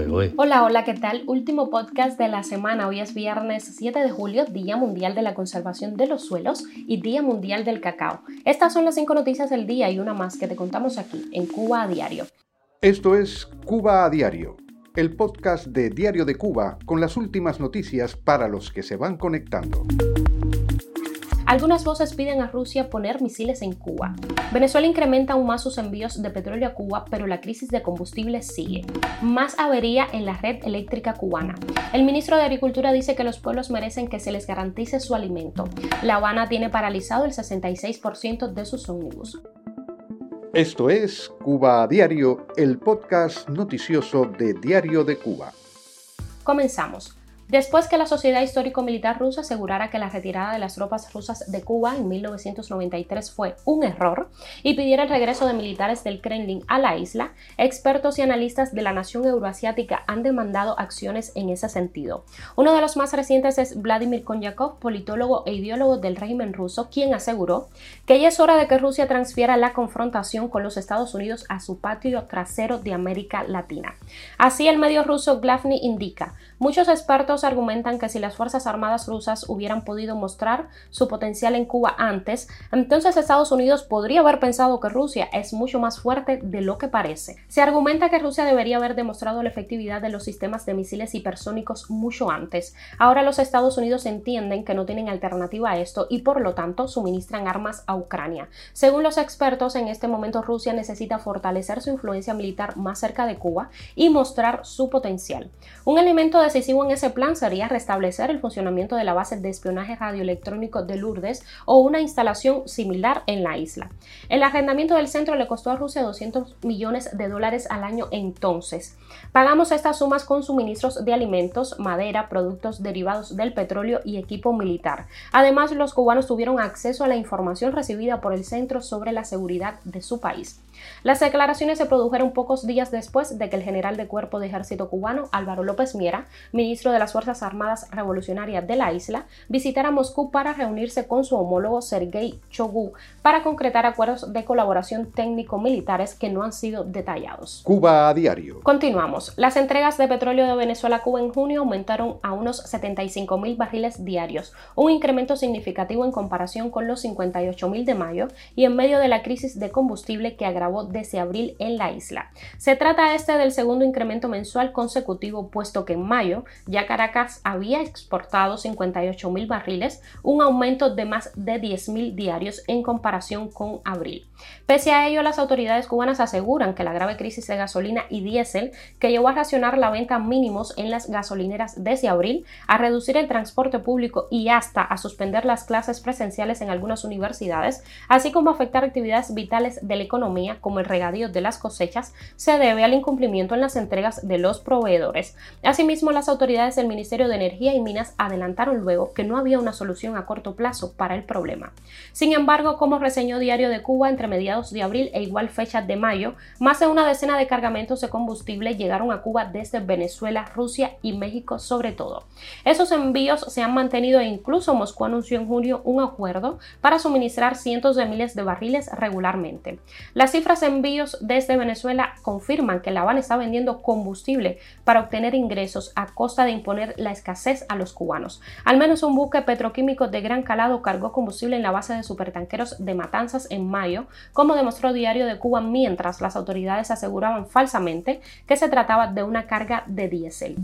¿eh? Hola, hola, ¿qué tal? Último podcast de la semana. Hoy es viernes 7 de julio, Día Mundial de la Conservación de los Suelos y Día Mundial del Cacao. Estas son las cinco noticias del día y una más que te contamos aquí, en Cuba a Diario. Esto es Cuba a Diario, el podcast de Diario de Cuba con las últimas noticias para los que se van conectando. Algunas voces piden a Rusia poner misiles en Cuba. Venezuela incrementa aún más sus envíos de petróleo a Cuba, pero la crisis de combustible sigue. Más avería en la red eléctrica cubana. El ministro de Agricultura dice que los pueblos merecen que se les garantice su alimento. La Habana tiene paralizado el 66% de sus ómnibus. Esto es Cuba a Diario, el podcast noticioso de Diario de Cuba. Comenzamos. Después que la Sociedad Histórico-Militar Rusa asegurara que la retirada de las tropas rusas de Cuba en 1993 fue un error y pidiera el regreso de militares del Kremlin a la isla, expertos y analistas de la nación euroasiática han demandado acciones en ese sentido. Uno de los más recientes es Vladimir Konyakov, politólogo e ideólogo del régimen ruso, quien aseguró que ya es hora de que Rusia transfiera la confrontación con los Estados Unidos a su patio trasero de América Latina. Así el medio ruso Glavny indica, muchos expertos argumentan que si las Fuerzas Armadas rusas hubieran podido mostrar su potencial en Cuba antes, entonces Estados Unidos podría haber pensado que Rusia es mucho más fuerte de lo que parece. Se argumenta que Rusia debería haber demostrado la efectividad de los sistemas de misiles hipersónicos mucho antes. Ahora los Estados Unidos entienden que no tienen alternativa a esto y por lo tanto suministran armas a Ucrania. Según los expertos, en este momento Rusia necesita fortalecer su influencia militar más cerca de Cuba y mostrar su potencial. Un elemento decisivo en ese plan sería restablecer el funcionamiento de la base de espionaje radioelectrónico de Lourdes o una instalación similar en la isla. El arrendamiento del centro le costó a Rusia 200 millones de dólares al año entonces. Pagamos estas sumas con suministros de alimentos, madera, productos derivados del petróleo y equipo militar. Además, los cubanos tuvieron acceso a la información recibida por el centro sobre la seguridad de su país. Las declaraciones se produjeron pocos días después de que el general de cuerpo de ejército cubano, Álvaro López Miera, ministro de las Fuerzas Armadas Revolucionarias de la isla, visitara Moscú para reunirse con su homólogo Sergei Chogú para concretar acuerdos de colaboración técnico-militares que no han sido detallados. Cuba a diario. Continuamos. Las entregas de petróleo de Venezuela a Cuba en junio aumentaron a unos 75 mil barriles diarios, un incremento significativo en comparación con los 58 mil de mayo y en medio de la crisis de combustible que agravó desde abril en la isla. Se trata este del segundo incremento mensual consecutivo, puesto que en mayo ya Caracas había exportado 58 mil barriles, un aumento de más de 10 mil diarios en comparación con abril. Pese a ello, las autoridades cubanas aseguran que la grave crisis de gasolina y diésel que llevó a racionar la venta mínimos en las gasolineras desde abril, a reducir el transporte público y hasta a suspender las clases presenciales en algunas universidades, así como afectar actividades vitales de la economía como el regadío de las cosechas, se debe al incumplimiento en las entregas de los proveedores. Asimismo, las autoridades del Ministerio de Energía y Minas adelantaron luego que no había una solución a corto plazo para el problema. Sin embargo, como reseñó Diario de Cuba entre mediados de abril e igual fecha de mayo, más de una decena de cargamentos de combustible llegaron a Cuba desde Venezuela, Rusia y México sobre todo. Esos envíos se han mantenido e incluso Moscú anunció en junio un acuerdo para suministrar cientos de miles de barriles regularmente. Las cifras de envíos desde Venezuela confirman que La Habana está vendiendo combustible para obtener ingresos a costa de imponer la escasez a los cubanos. Al menos un buque petroquímico de gran calado cargó combustible en la base de supertanqueros de Matanzas en mayo, como demostró Diario de Cuba mientras las autoridades aseguraban falsamente que se trataba de una carga de diésel.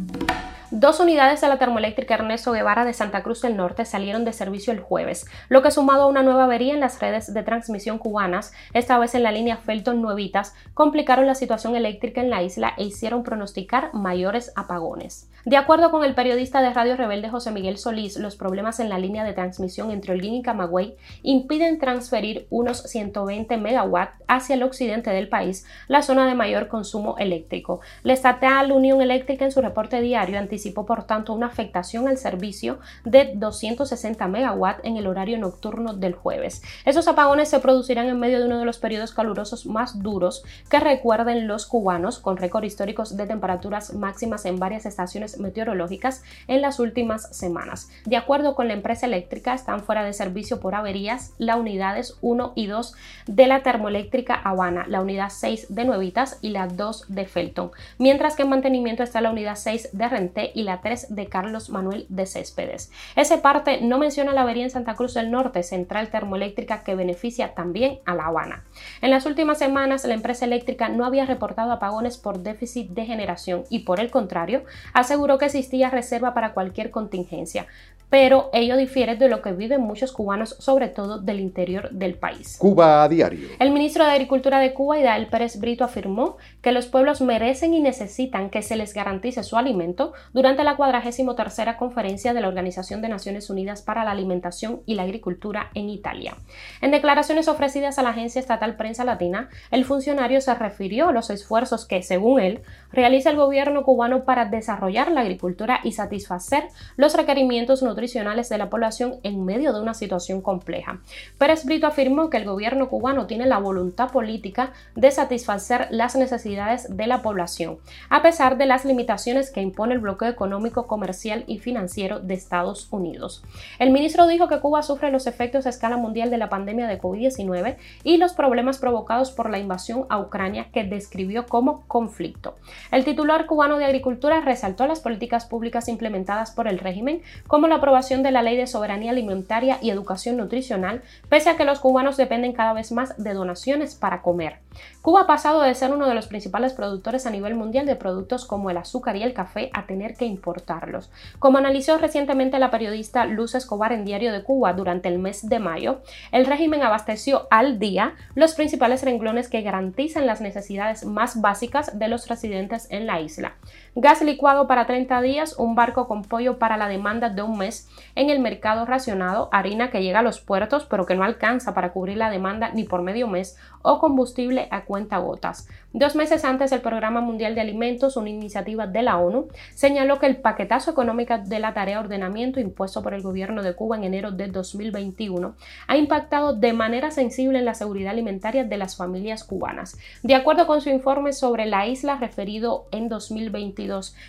Dos unidades de la termoeléctrica Ernesto Guevara de Santa Cruz del Norte salieron de servicio el jueves, lo que sumado a una nueva avería en las redes de transmisión cubanas, esta vez en la línea Felton Nuevitas, complicaron la situación eléctrica en la isla e hicieron pronosticar mayores apagones. De acuerdo con el periodista de Radio Rebelde José Miguel Solís, los problemas en la línea de transmisión entre Holguín y Camagüey impiden transferir unos 120 megawatts hacia el occidente del país, la zona de mayor consumo eléctrico. La estatal Unión Eléctrica en su reporte diario anticipa anticipó por tanto una afectación al servicio de 260 megawatts en el horario nocturno del jueves. Esos apagones se producirán en medio de uno de los periodos calurosos más duros que recuerden los cubanos, con récord históricos de temperaturas máximas en varias estaciones meteorológicas en las últimas semanas. De acuerdo con la empresa eléctrica, están fuera de servicio por averías las unidades 1 y 2 de la termoeléctrica Habana, la unidad 6 de Nuevitas y la 2 de Felton, mientras que en mantenimiento está la unidad 6 de Renté y la 3 de Carlos Manuel de Céspedes. Ese parte no menciona la avería en Santa Cruz del Norte, central termoeléctrica que beneficia también a La Habana. En las últimas semanas, la empresa eléctrica no había reportado apagones por déficit de generación y por el contrario, aseguró que existía reserva para cualquier contingencia pero ello difiere de lo que viven muchos cubanos, sobre todo del interior del país. Cuba a diario. El ministro de Agricultura de Cuba, Idael Pérez Brito, afirmó que los pueblos merecen y necesitan que se les garantice su alimento durante la 43 conferencia de la Organización de Naciones Unidas para la Alimentación y la Agricultura en Italia. En declaraciones ofrecidas a la agencia estatal Prensa Latina, el funcionario se refirió a los esfuerzos que, según él, realiza el gobierno cubano para desarrollar la agricultura y satisfacer los requerimientos nutricionales nutricionales de la población en medio de una situación compleja. Pérez Brito afirmó que el gobierno cubano tiene la voluntad política de satisfacer las necesidades de la población, a pesar de las limitaciones que impone el bloqueo económico, comercial y financiero de Estados Unidos. El ministro dijo que Cuba sufre los efectos a escala mundial de la pandemia de COVID-19 y los problemas provocados por la invasión a Ucrania que describió como conflicto. El titular cubano de Agricultura resaltó las políticas públicas implementadas por el régimen, como la aprobación de la Ley de Soberanía Alimentaria y Educación Nutricional, pese a que los cubanos dependen cada vez más de donaciones para comer. Cuba ha pasado de ser uno de los principales productores a nivel mundial de productos como el azúcar y el café a tener que importarlos. Como analizó recientemente la periodista Luz Escobar en Diario de Cuba durante el mes de mayo, el régimen abasteció al día los principales renglones que garantizan las necesidades más básicas de los residentes en la isla. Gas licuado para 30 días, un barco con pollo para la demanda de un mes en el mercado racionado, harina que llega a los puertos pero que no alcanza para cubrir la demanda ni por medio mes o combustible a cuenta gotas. Dos meses antes, el Programa Mundial de Alimentos, una iniciativa de la ONU, señaló que el paquetazo económico de la tarea de ordenamiento impuesto por el gobierno de Cuba en enero de 2021 ha impactado de manera sensible en la seguridad alimentaria de las familias cubanas. De acuerdo con su informe sobre la isla referido en 2022,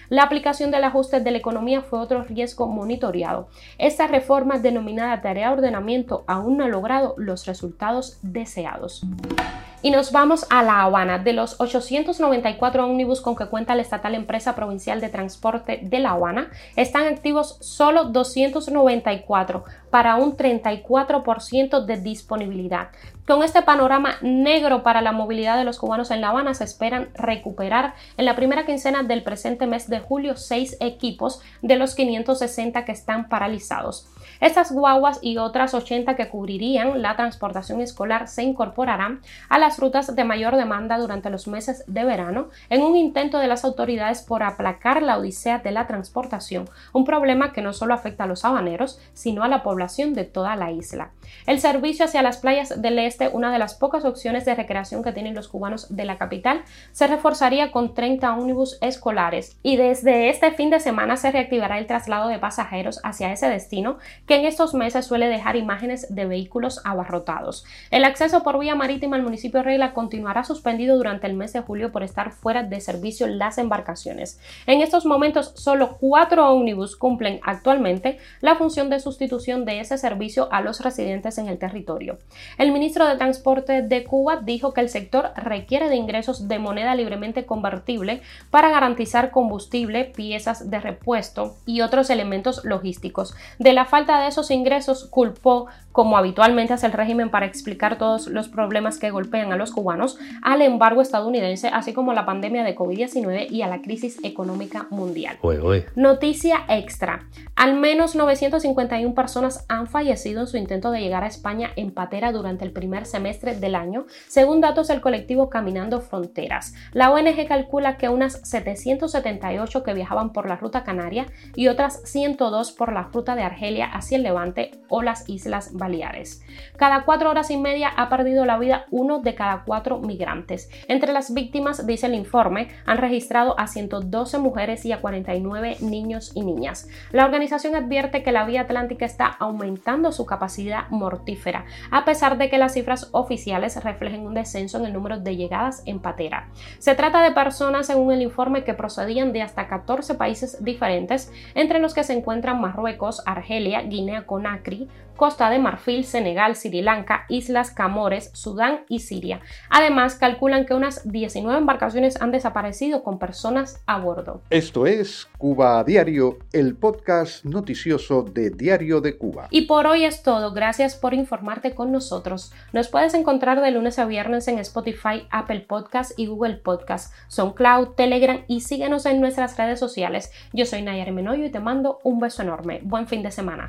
la aplicación del ajuste de la economía fue otro riesgo monitoreado. Esta reforma denominada tarea de ordenamiento aún no ha logrado los resultados deseados. Y nos vamos a La Habana. De los 894 ómnibus con que cuenta la estatal empresa provincial de transporte de La Habana, están activos solo 294 para un 34% de disponibilidad. Con este panorama negro para la movilidad de los cubanos en La Habana, se esperan recuperar en la primera quincena del presente mes de julio seis equipos de los 560 que están paralizados. Estas guaguas y otras 80 que cubrirían la transportación escolar se incorporarán a las rutas de mayor demanda durante los meses de verano en un intento de las autoridades por aplacar la odisea de la transportación, un problema que no solo afecta a los habaneros, sino a la población de toda la isla. El servicio hacia las playas del este, una de las pocas opciones de recreación que tienen los cubanos de la capital, se reforzaría con 30 ómnibus escolares y desde este fin de semana se reactivará el traslado de pasajeros hacia ese destino que en estos meses suele dejar imágenes de vehículos abarrotados. El acceso por vía marítima al municipio Regla continuará suspendido durante el mes de julio por estar fuera de servicio las embarcaciones. En estos momentos, solo cuatro ómnibus cumplen actualmente la función de sustitución de ese servicio a los residentes en el territorio. El ministro de Transporte de Cuba dijo que el sector requiere de ingresos de moneda libremente convertible para garantizar combustible, piezas de repuesto y otros elementos logísticos. De la falta de esos ingresos culpó, como habitualmente hace el régimen para explicar todos los problemas que golpean a los cubanos, al embargo estadounidense, así como a la pandemia de COVID-19 y a la crisis económica mundial. Noticia extra. Al menos 951 personas han fallecido en su intento de llegar a España en patera durante el primer semestre del año, según datos del colectivo Caminando Fronteras. La ONG calcula que unas 778 que viajaban por la ruta canaria y otras 102 por la ruta de Argelia hacia el Levante o las Islas Baleares Cada cuatro horas y media ha perdido la vida uno de cada cuatro migrantes. Entre las víctimas, dice el informe, han registrado a 112 mujeres y a 49 niños y niñas. La organización advierte que la vía atlántica está aumentando su capacidad mortífera, a pesar de que las cifras oficiales reflejen un descenso en el número de llegadas en patera. Se trata de personas, según el informe, que procedían de hasta 14 países diferentes, entre los que se encuentran Marruecos, Argelia, Guinea-Conakry, Costa de Marfil, Senegal, Sri Lanka, Islas Camores, Sudán y Siria. Además, calculan que unas 19 embarcaciones han desaparecido con personas a bordo. Esto es Cuba a Diario, el podcast noticioso de Diario de Cuba. Y por hoy es todo. Gracias por informarte con nosotros. Nos puedes encontrar de lunes a viernes en Spotify, Apple Podcast y Google Podcast, SoundCloud, Telegram y síguenos en nuestras redes sociales. Yo soy Nayar Menoyo y te mando un beso enorme. Buen fin de semana.